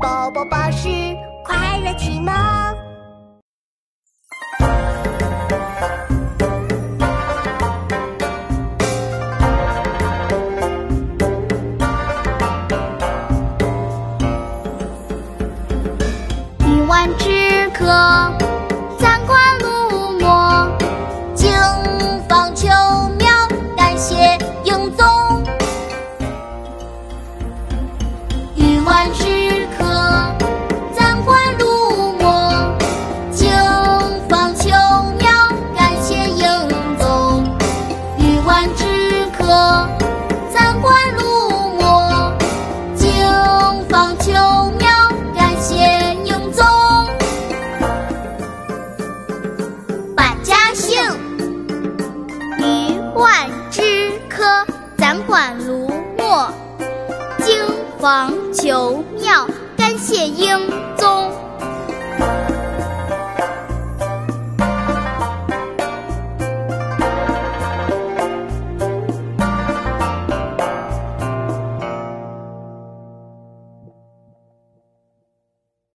宝宝巴士快乐启蒙。只可三观入魔，惊方秋苗，感谢英宗。欲望之。万枝科，咱管炉墨，金黄求妙。